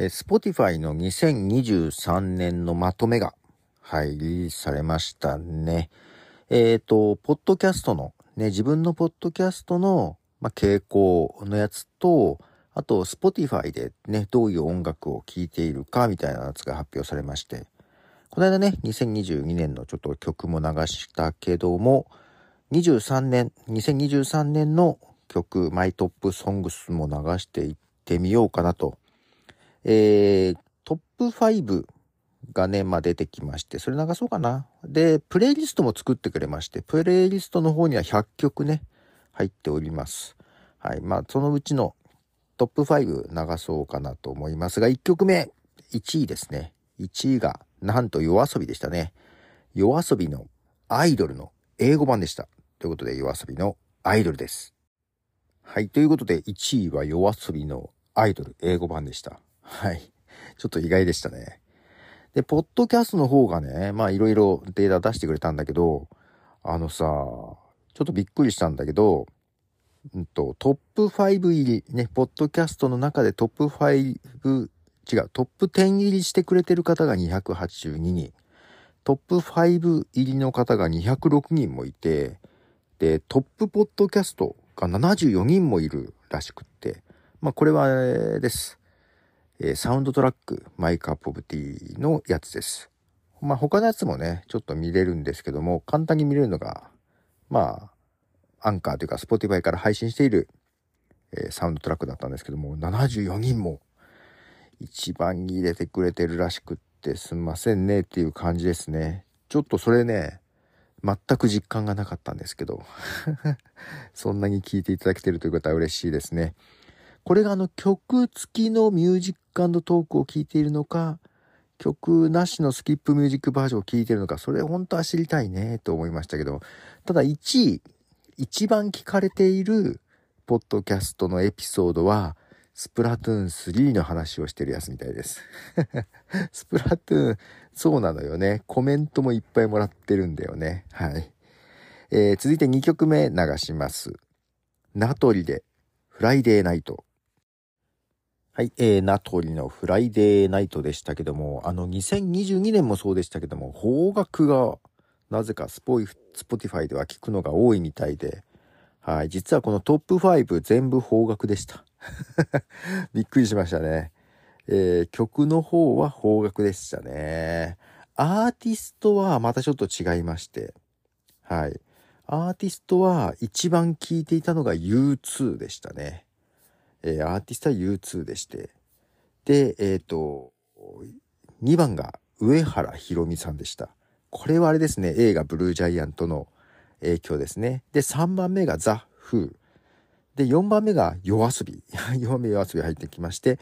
えー、Spotify の2023年のまとめが、はい、リリースされましたね。えっ、ー、と、ポッドキャストの、ね、自分のポッドキャストの、ま、傾向のやつと、あと、Spotify でね、どういう音楽を聴いているかみたいなやつが発表されまして、この間ね、2022年のちょっと曲も流したけども、23年、2023年の曲、マイトップソングスも流していってみようかなと。えー、トップ5がね、まあ出てきまして、それ流そうかな。で、プレイリストも作ってくれまして、プレイリストの方には100曲ね、入っております。はい。まあ、そのうちのトップ5流そうかなと思いますが、1曲目、1位ですね。1位が、なんと夜遊びでしたね。夜遊びのアイドルの英語版でした。ということで、夜遊びのアイドルです。はい。ということで、1位は夜遊びのアイドル英語版でした。はい。ちょっと意外でしたね。で、ポッドキャストの方がね、まあいろいろデータ出してくれたんだけど、あのさ、ちょっとびっくりしたんだけど、うんと、トップ5入り、ね、ポッドキャストの中でトップ5、違う、トップ10入りしてくれてる方が282人、トップ5入りの方が206人もいて、で、トップポッドキャストが74人もいるらしくって、まあこれは、です。えー、サウンドトラック、 My Cup of Tea のやつです。まあ他のやつもね、ちょっと見れるんですけども、簡単に見れるのが、まあ、アンカーというか、 Spotify から配信している、えー、サウンドトラックだったんですけども、74人も一番に入れてくれてるらしくってすんませんねっていう感じですね。ちょっとそれね、全く実感がなかったんですけど そんなに聴いていただけてるということは嬉しいですね。これがあの曲付きのミュージックトークを聴いているのか、曲なしの skip music バージョンを聴いているのか、それ本当は知りたいねと思いましたけど、ただ1位、一番聞かれているポッドキャストのエピソードは、スプラトゥーン3の話をしてるやつみたいです。スプラトゥーン、そうなのよね。コメントもいっぱいもらってるんだよね。はい。えー、続いて2曲目流します。なとりで、フライデーナイト。はい、えー、なとりのフライデーナイトでしたけども、あの、2022年もそうでしたけども、方角が、なぜかスポイ、 Spotify では聞くのが多いみたいで、はい、実はこのトップ5全部方角でした。びっくりしましたね。えー、曲の方は方角でしたね。アーティストはまたちょっと違いまして、はい。アーティストは一番聴いていたのが U2 でしたね。えー、アーティストは U2 でして。で、えっ、ー、と、2番が上原ひろみさんでした。これはあれですね、映画ブルージャイアントの影響ですね。で、3番目がザ・フー。で、4番目が夜遊び。4番目夜遊び入ってきまして、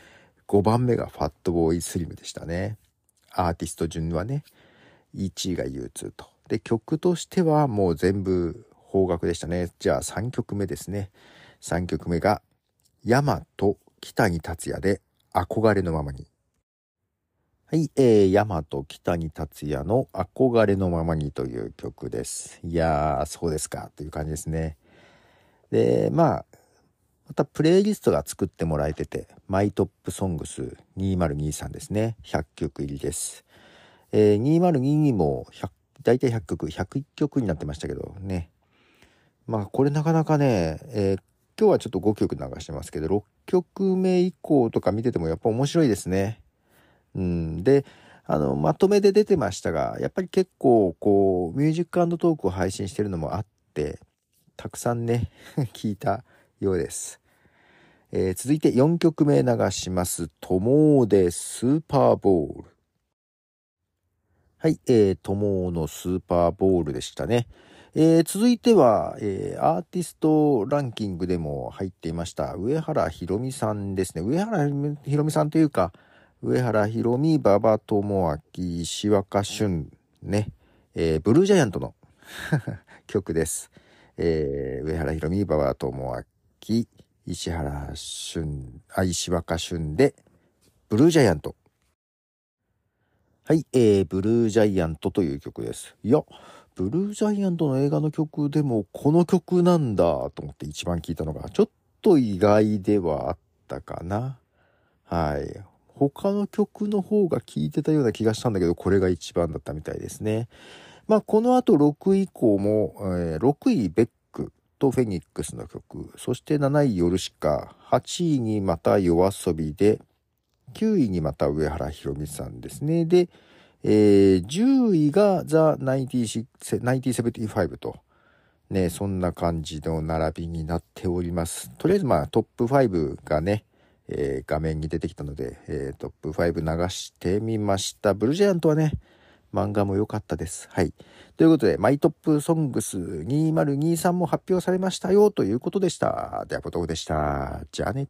5番目がファットボーイスリムでしたね。アーティスト順はね、1位が U2 と。で、曲としてはもう全部方角でしたね。じゃあ3曲目ですね。3曲目が山と北に達也で憧れのままに。はい、えー、山と北に達也の憧れのままにという曲です。いやー、そうですか、という感じですね。で、まあ、またプレイリストが作ってもらえてて、マイトップソングス2023ですね。100曲入りです。えー、2022も100、大体100曲、101曲になってましたけどね。まあ、これなかなかね、えー、今日はちょっと5曲流してますけど、6曲目以降とか見ててもやっぱ面白いですね。うん。で、あの、まとめで出てましたが、やっぱり結構、こう、ミュージックトークを配信してるのもあって、たくさんね、聞いたようです。えー、続いて4曲目流します。 TOMOO で Super Ball。はい、えー、 TOMOO の Super Ball でしたね。えー、続いては、えー、アーティストランキングでも入っていました、上原ひろみさんですね。上原ひろみさんというか、上原ひろみ、馬場智明、石若俊、ね、えー、ブルージャイアントの 曲です。えー、上原ひろみ、馬場智明、石原俊、あ、石若俊で、ブルージャイアント。はい、えー、ブルージャイアントという曲です。いや、ブルージャイアントの映画の曲でもこの曲なんだと思って一番聞いたのがちょっと意外ではあったかな。はい。他の曲の方が聴いてたような気がしたんだけど、これが一番だったみたいですね。まあ、この後6位以降も、えー、6位ベックとフェニックスの曲、そして7位ヨルシカ、8位にまた夜遊びで、9位にまた上原ひろみさんですね。で、えー、10位がザ・1975と、ね、そんな感じの並びになっております。とりあえずまあトップ5がね、えー、画面に出てきたので、えー、トップ5流してみました。ブルージャイアントはね、漫画も良かったです。はい。ということで、マイトップソングス2023も発表されましたよということでした。では、ポトフでした。じゃあね。